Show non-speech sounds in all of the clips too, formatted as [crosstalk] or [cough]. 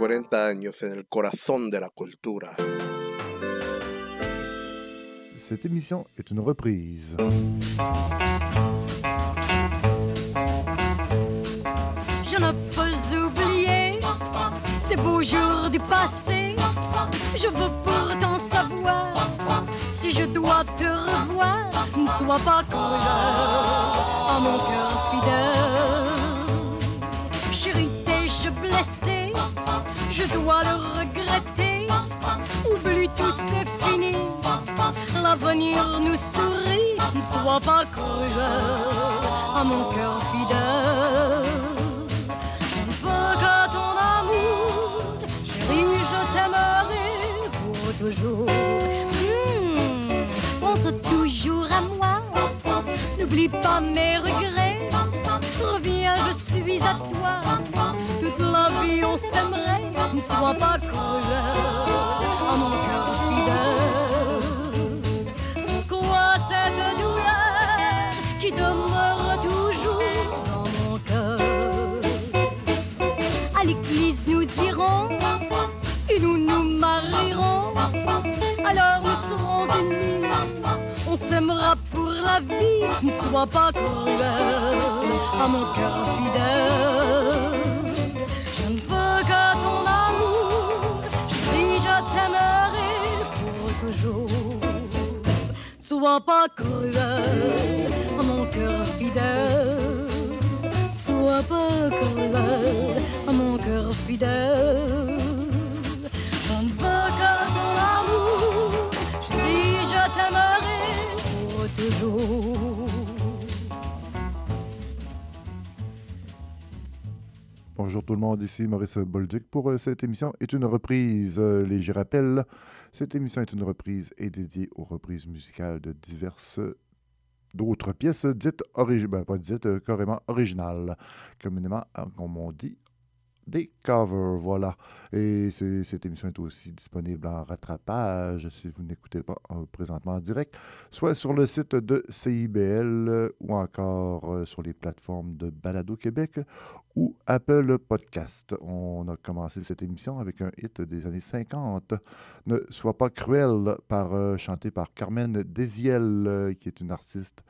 40 años en el corazón de la cultura. Cette émission est une reprise. Je ne peux oublier ces beaux jours du passé. Je veux pourtant savoir si je dois te revoir. Ne sois pas cruel à mon cœur fidèle. Chérie, t'ai-je blessé? Je dois le regretter. Oublie tout, c'est fini. L'avenir nous sourit. Ne sois pas cruel à mon cœur fidèle. Je ne veux que ton amour. Chérie, je t'aimerai pour toujours. Hmm, pense toujours à moi. N'oublie pas mes regrets. Reviens, je suis à toi. Toute la vie, on s'aimerait. Ne sois pas cruel à mon cœur fidèle. Pourquoi cette douleur qui demeure toujours dans mon cœur? À l'église, nous irons et nous nous marierons. Alors nous serons unis. On s'aimera pour la vie. Ne sois pas cruel à mon cœur fidèle. Sois pas cruel à mon cœur fidèle. Sois pas cruel à mon cœur fidèle. Bonjour tout le monde, ici Maurice Bolduc pour euh, cette émission est une reprise. Euh, léger rappel, cette émission est une reprise et dédiée aux reprises musicales de diverses d'autres pièces dites originales, pas dites, euh, carrément originales, communément, comme on dit, des covers, voilà. Et cette émission est aussi disponible en rattrapage si vous n'écoutez pas euh, présentement en direct, soit sur le site de CIBL euh, ou encore euh, sur les plateformes de Balado Québec ou Apple Podcast. On a commencé cette émission avec un hit des années 50, Ne sois pas cruel, par, chanté par Carmen Desiel, euh, qui est une artiste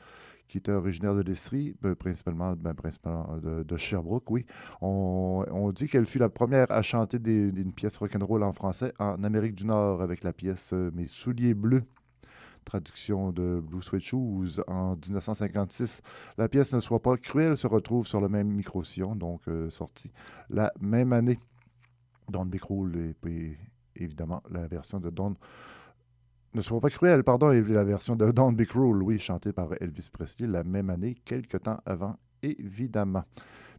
qui était originaire de l'Estrie, ben, principalement, ben, principalement de, de Sherbrooke, oui. On, dit qu'elle fut la première à chanter une pièce rock'n'roll en français en Amérique du Nord avec la pièce euh, Mes souliers bleus traduction de Blue Sweat Shoes en 1956. La pièce Ne soit pas cruelle se retrouve sur le même micro-sillon, donc euh, sorti la même année. Don Bicroul et évidemment la version de Don ne sois pas cruel, pardon, et la version de Don't Be Cruel, oui, chantée par Elvis Presley la même année, quelques temps avant, évidemment.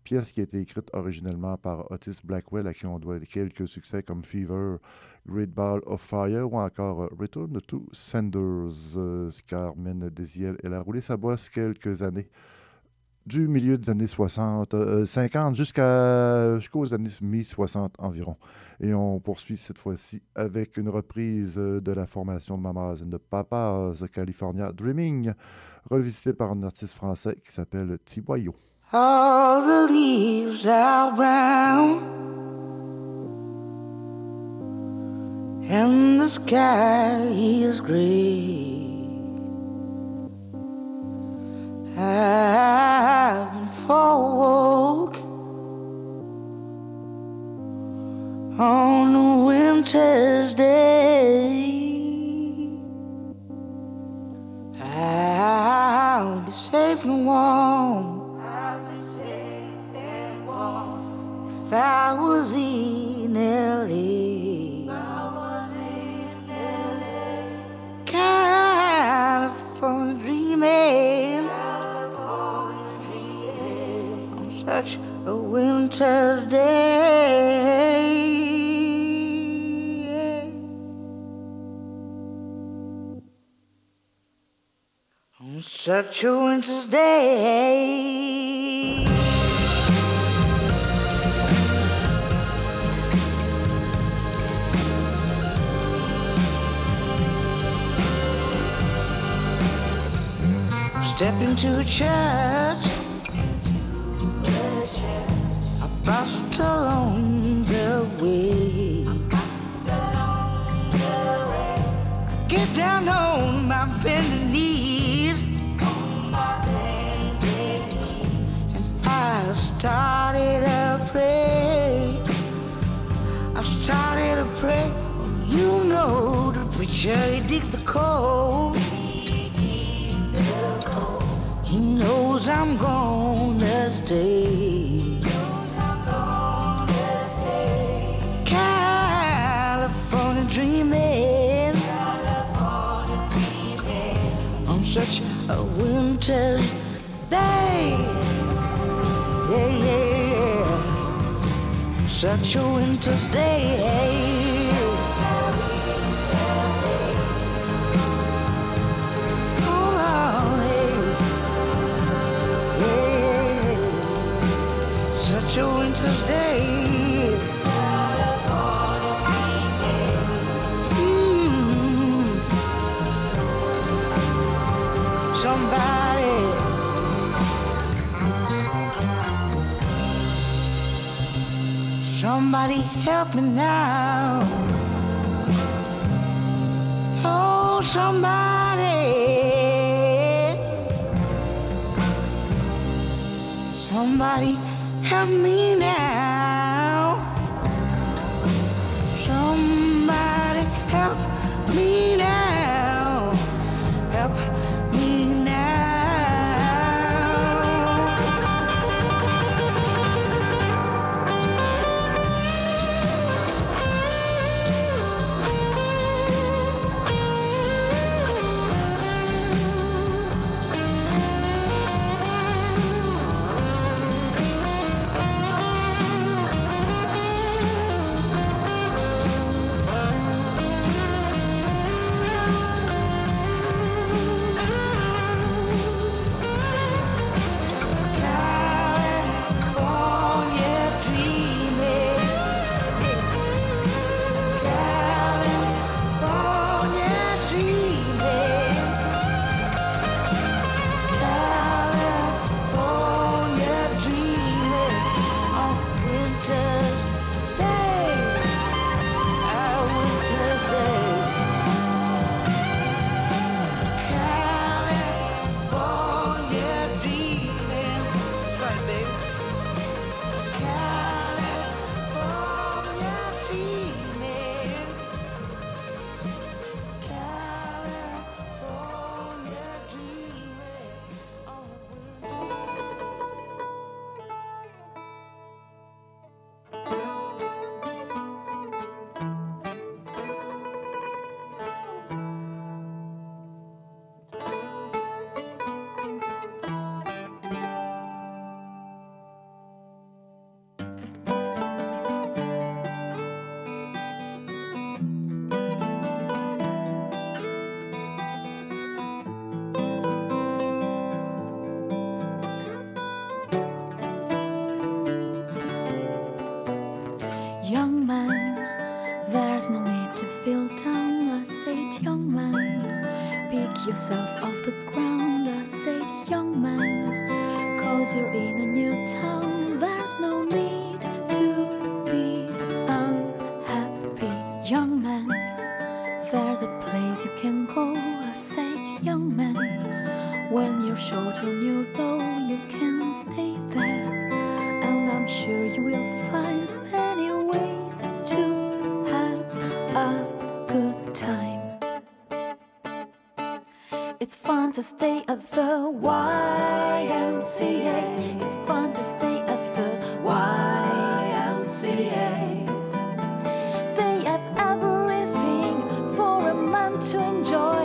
Pièce qui a été écrite originellement par Otis Blackwell, à qui on doit quelques succès comme Fever, Great Ball of Fire ou encore euh, Return to Senders. Euh, Carmen Desiel, elle a roulé sa bosse quelques années du milieu des années 60, euh, 50 jusqu'à, jusqu'aux années mi-60 environ. Et on poursuit cette fois-ci avec une reprise euh, de la formation Mamas and the Papas, California Dreaming, revisitée par un artiste français qui s'appelle Tiboyo. All the leaves are brown and the sky is gray. I've been for a walk on a winter's day. I'll be safe and warm. I'll be safe and warm. If I was in LA. If I was in LA. California dreaming. Such a winter's day. On such a winter's day. Step into a church. bounced along the way. Get down on my bending knees. And I started to pray. I started to pray. You know the preacher, he dig the cold. He knows I'm gonna stay. California dreaming, California dreaming. on such a winter day. Yeah, yeah, yeah. Such a winter's day. such a winter's day. Somebody help me now. Oh, somebody. Somebody help me now. Somebody help me now. myself to enjoy.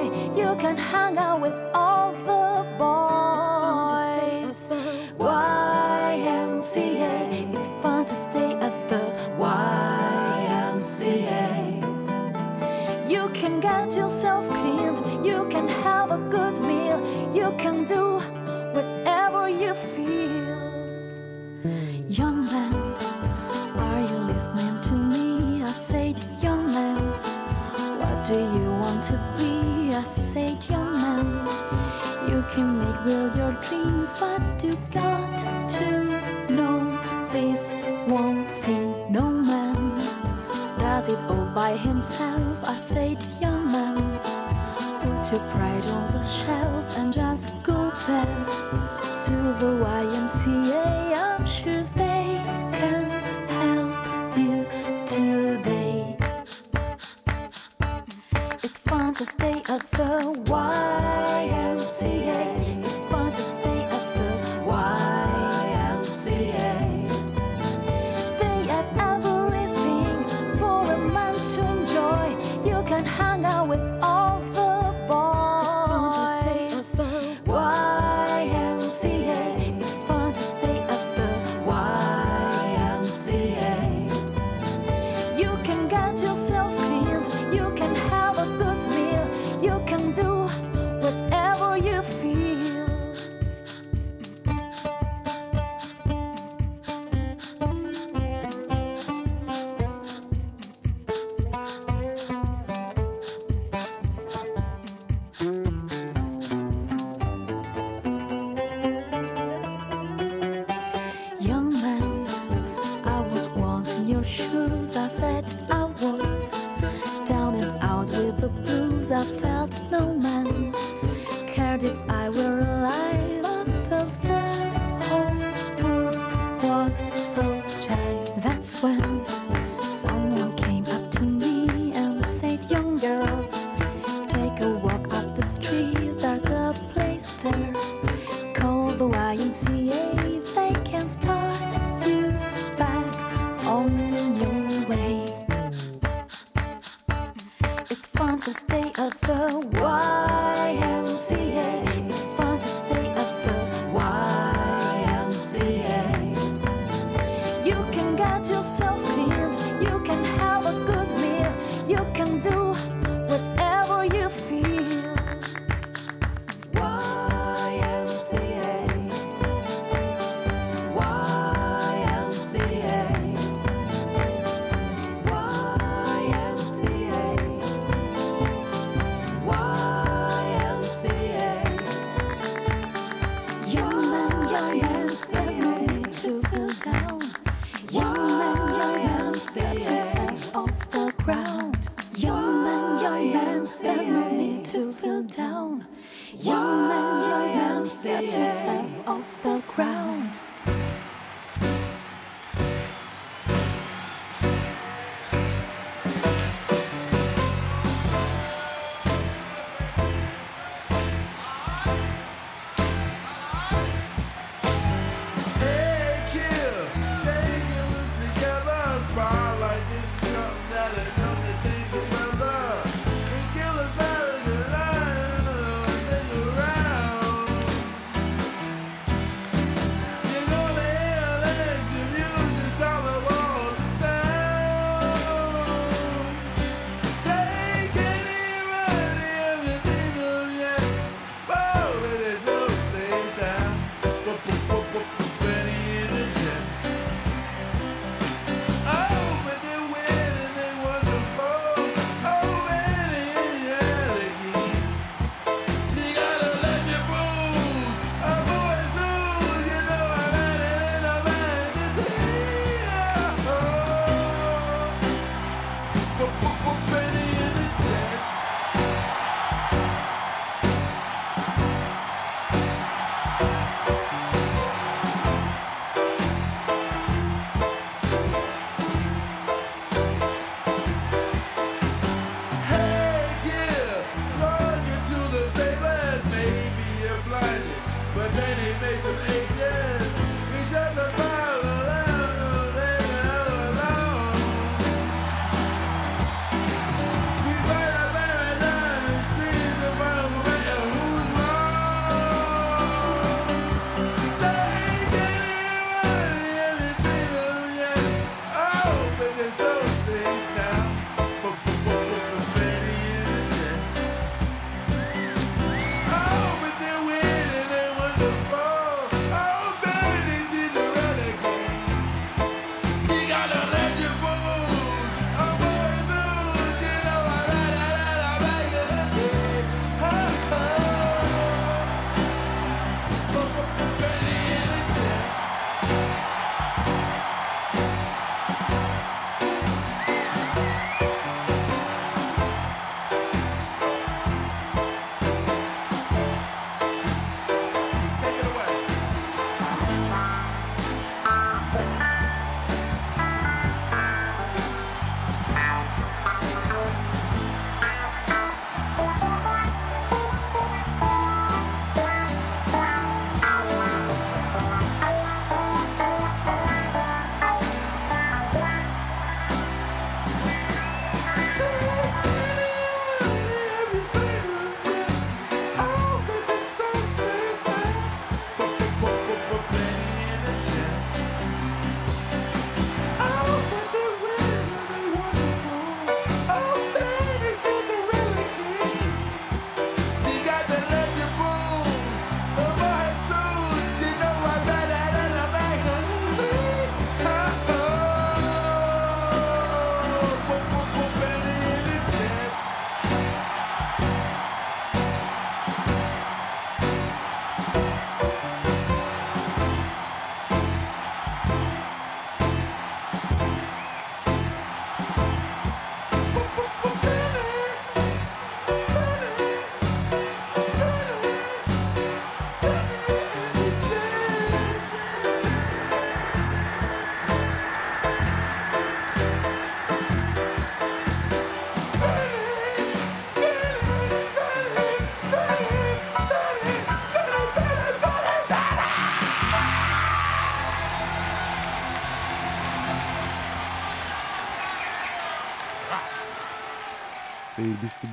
stay afloat. Why? your shoes. I said I was down and out with the blues. I felt no man cared if I were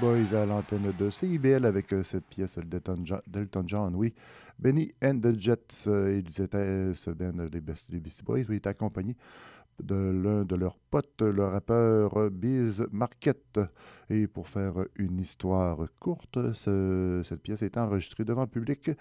Boys à l'antenne de CIBL avec euh, cette pièce d'Elton John, oui. Benny and the Jets, euh, ils étaient, euh, ce band, les, Beast- les Beastie Boys, oui, étaient accompagnés de l'un de leurs potes, le rappeur Biz Marquette. Et pour faire une histoire courte, ce- cette pièce est enregistrée devant public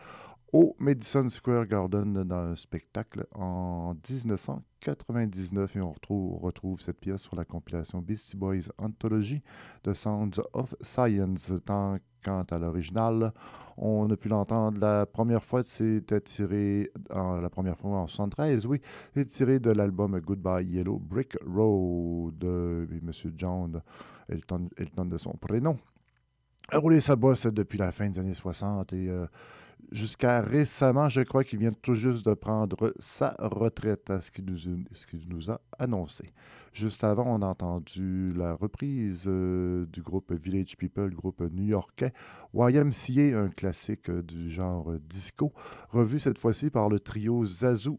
au Madison Square Garden dans un spectacle en 1999 et on retrouve, cette pièce sur la compilation Beastie Boys Anthology The Sounds of Science. Tant quant à l'original, on a pu l'entendre la première fois, c'était tiré, en- la première fois en 73, oui, c'est tiré de l'album Goodbye Yellow Brick Road de M. John Elton, Elton de son prénom. A roulé sa bosse depuis la fin des années 60 et euh, jusqu'à récemment, je crois qu'il vient tout juste de prendre sa retraite, à ce qu'il nous, a annoncé. Juste avant, on a entendu la reprise euh, du groupe Village People, le groupe new-yorkais, YMCA, un classique euh, du genre disco, revu cette fois-ci par le trio Zazu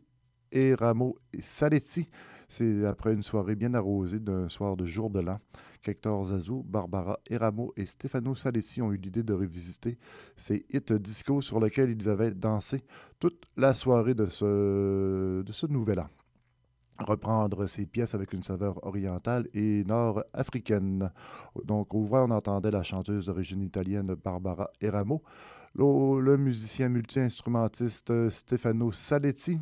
et Ramo et Saletti. C'est après une soirée bien arrosée d'un soir de jour de l'an qu'Hector Zazu, Barbara Eramo et Stefano Saletti ont eu l'idée de revisiter ces hits disco sur lesquels ils avaient dansé toute la soirée de ce, de ce nouvel an. Reprendre ces pièces avec une saveur orientale et nord-africaine. Donc, au vrai, on entendait la chanteuse d'origine italienne Barbara Eramo, le musicien multi-instrumentiste Stefano Saletti,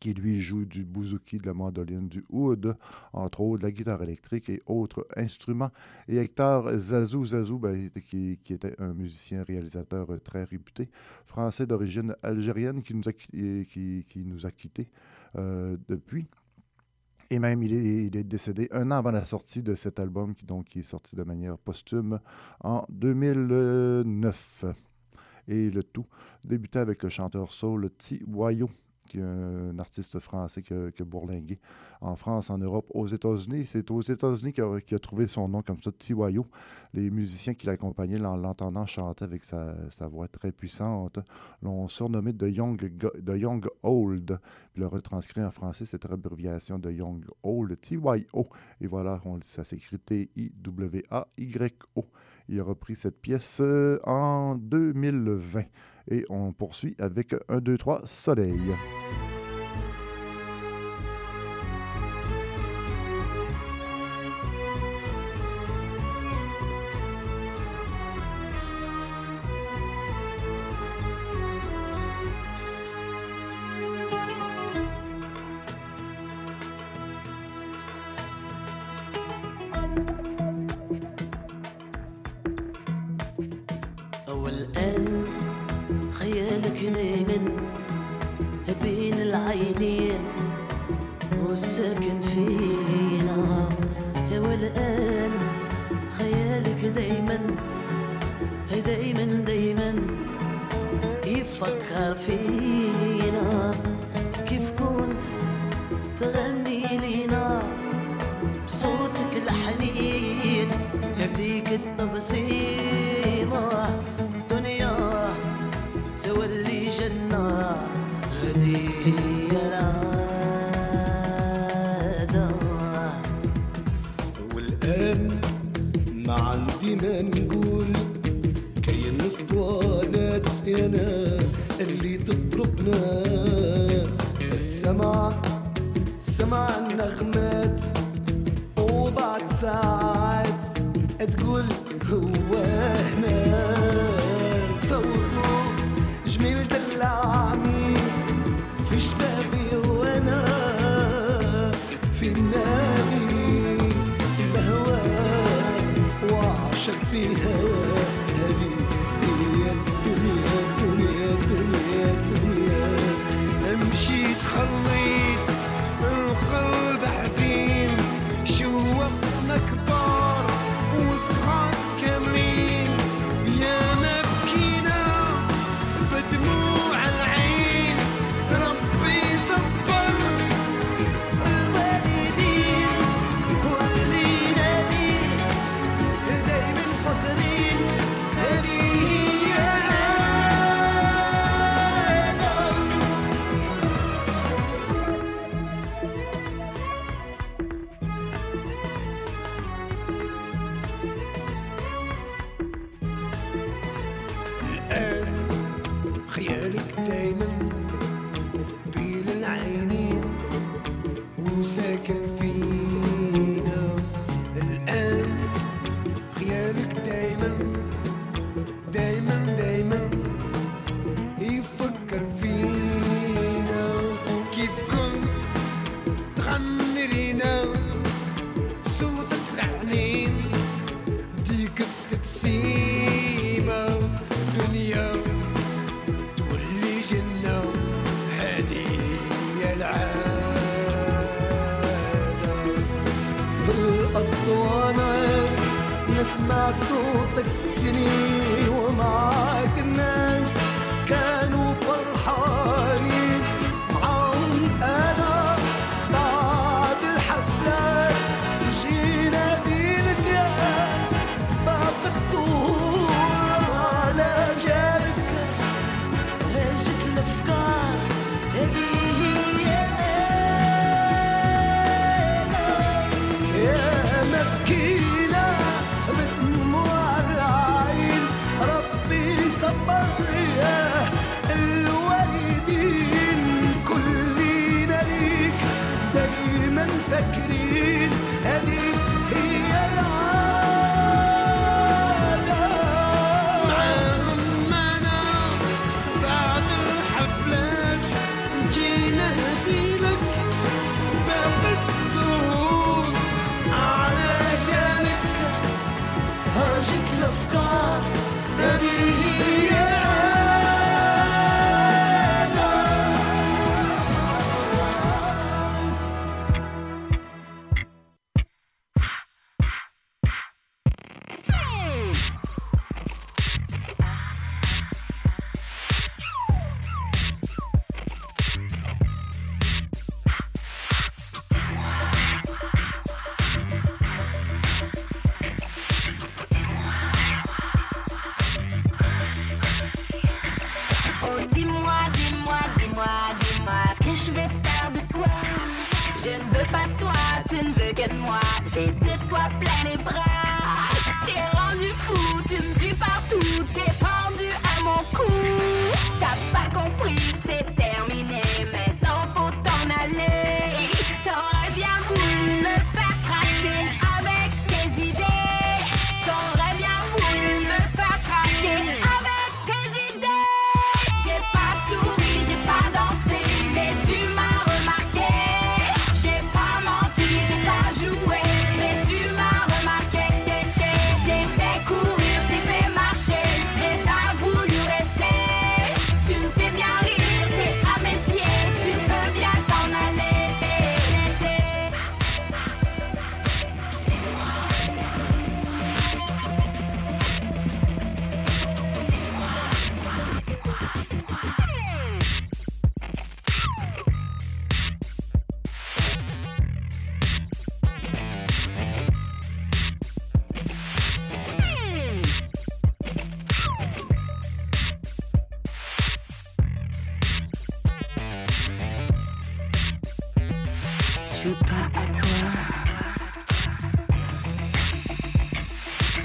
qui lui joue du bouzouki, de la mandoline, du oud, entre autres de la guitare électrique et autres instruments. Et Hector Zazou Zazou, ben, qui, était un musicien réalisateur très réputé, français d'origine algérienne, qui nous a, qui, qui nous a quittés euh, depuis. Et même, il est, il est, décédé un an avant la sortie de cet album, qui, donc, qui est sorti de manière posthume en 2009. Et le tout débutait avec le chanteur soul T. Wayo qui est un artiste français qui a bourlingué en France, en Europe, aux États-Unis. C'est aux États-Unis qu'il a, trouvé son nom comme ça, Tiwayo. Les musiciens qui l'accompagnaient, en l'entendant chanter avec sa, voix très puissante, l'ont surnommé The Young, The Young Old. Puis le retranscrit en français, cette abréviation de Young Old, T-Y-O. Et voilà, ça s'écrit T-I-W-A-Y-O. Il a repris cette pièce euh, en 2020. Et on poursuit avec 1, 2, 3, Soleil. والساكن فينا. والآن خيالك دايما دايما دايما يفكر فينا. كيف كنت تغني لينا بصوتك الحنين؟ يبديك التبسيمة السمع سمع النغمات وبعد ساعات تقول هو هنا. صوته جميل دلعني في شبابي وأنا في النادي. الهواء وعشق فيها هذه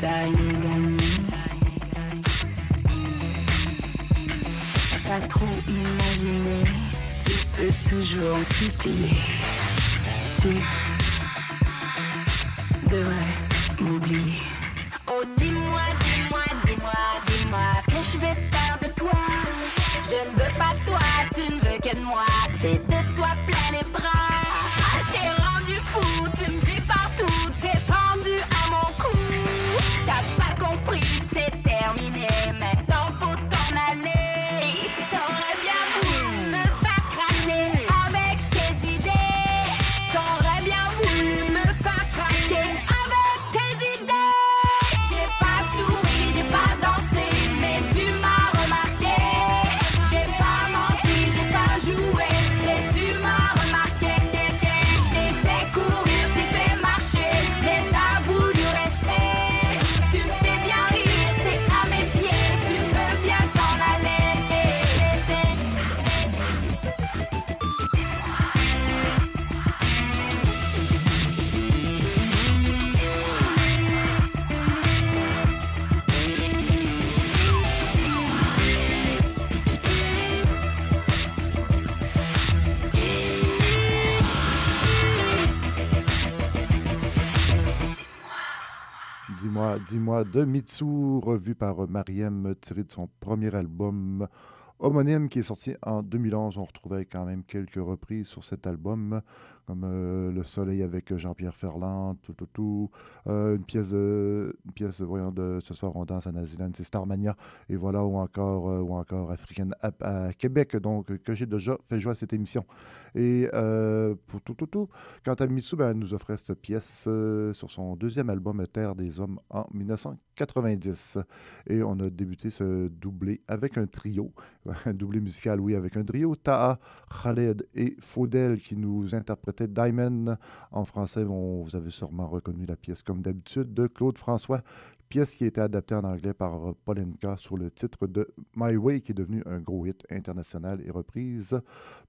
gagné, gagné. Pas trop imaginer, tu peux toujours en supplier. Tu devrais m'oublier. Oh, dis-moi, dis-moi, dis-moi, dis-moi ce que je vais faire de toi. Je ne veux pas toi, tu ne veux que de moi. Dis-moi de Mitsu, revu par Mariem, tiré de son premier album homonyme qui est sorti en 2011. On retrouvait quand même quelques reprises sur cet album, comme euh, Le Soleil avec Jean-Pierre Ferland, tout, tout, tout. Euh, une pièce, une pièce voyons, de Ce soir, on danse à Naziland, c'est Starmania, et voilà, ou encore, euh, ou encore African à, à Québec, donc que j'ai déjà fait jouer à cette émission. Et euh, pour tout, tout, tout, quant à Mitsou, ben, elle nous offrait cette pièce euh, sur son deuxième album Terre des Hommes en 1990. Et on a débuté ce doublé avec un trio, [laughs] un doublé musical, oui, avec un trio, Taha, Khaled et Faudel qui nous interprétaient Diamond. En français, vous avez sûrement reconnu la pièce comme d'habitude de Claude François, pièce qui a été adaptée en anglais par Polenka sous le titre de My Way, qui est devenu un gros hit international et reprise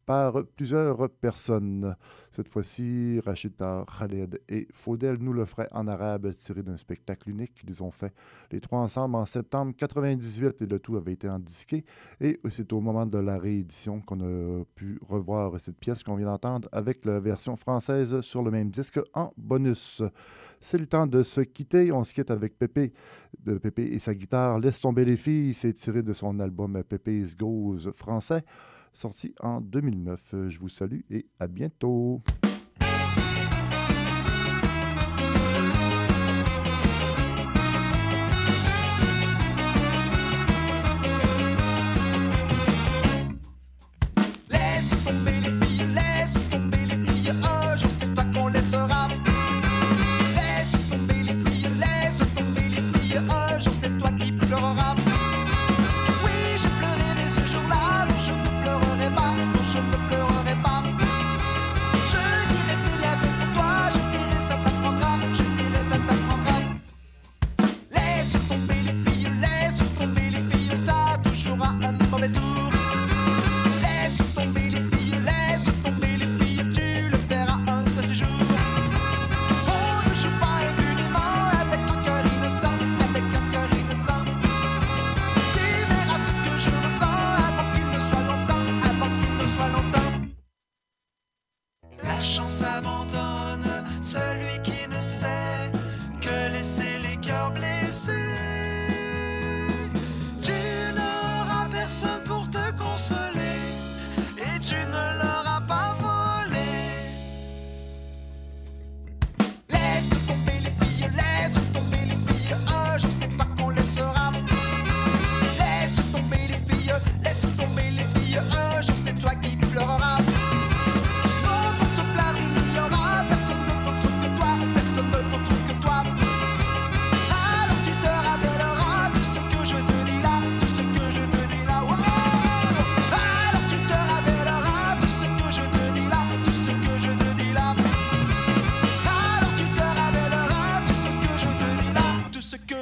par plusieurs personnes. Cette fois-ci, Rachid Tar, Khaled et Faudel nous le feraient en arabe tiré d'un spectacle unique qu'ils ont fait les trois ensemble en septembre 98 et le tout avait été en disqué. Et c'est au moment de la réédition qu'on a pu revoir cette pièce qu'on vient d'entendre avec la version française sur le même disque en bonus. C'est le temps de se quitter. On se quitte avec Pépé, de Pépé et sa guitare. Laisse tomber les filles. C'est tiré de son album Pépé's Goes français, sorti en 2009. Je vous salue et à bientôt.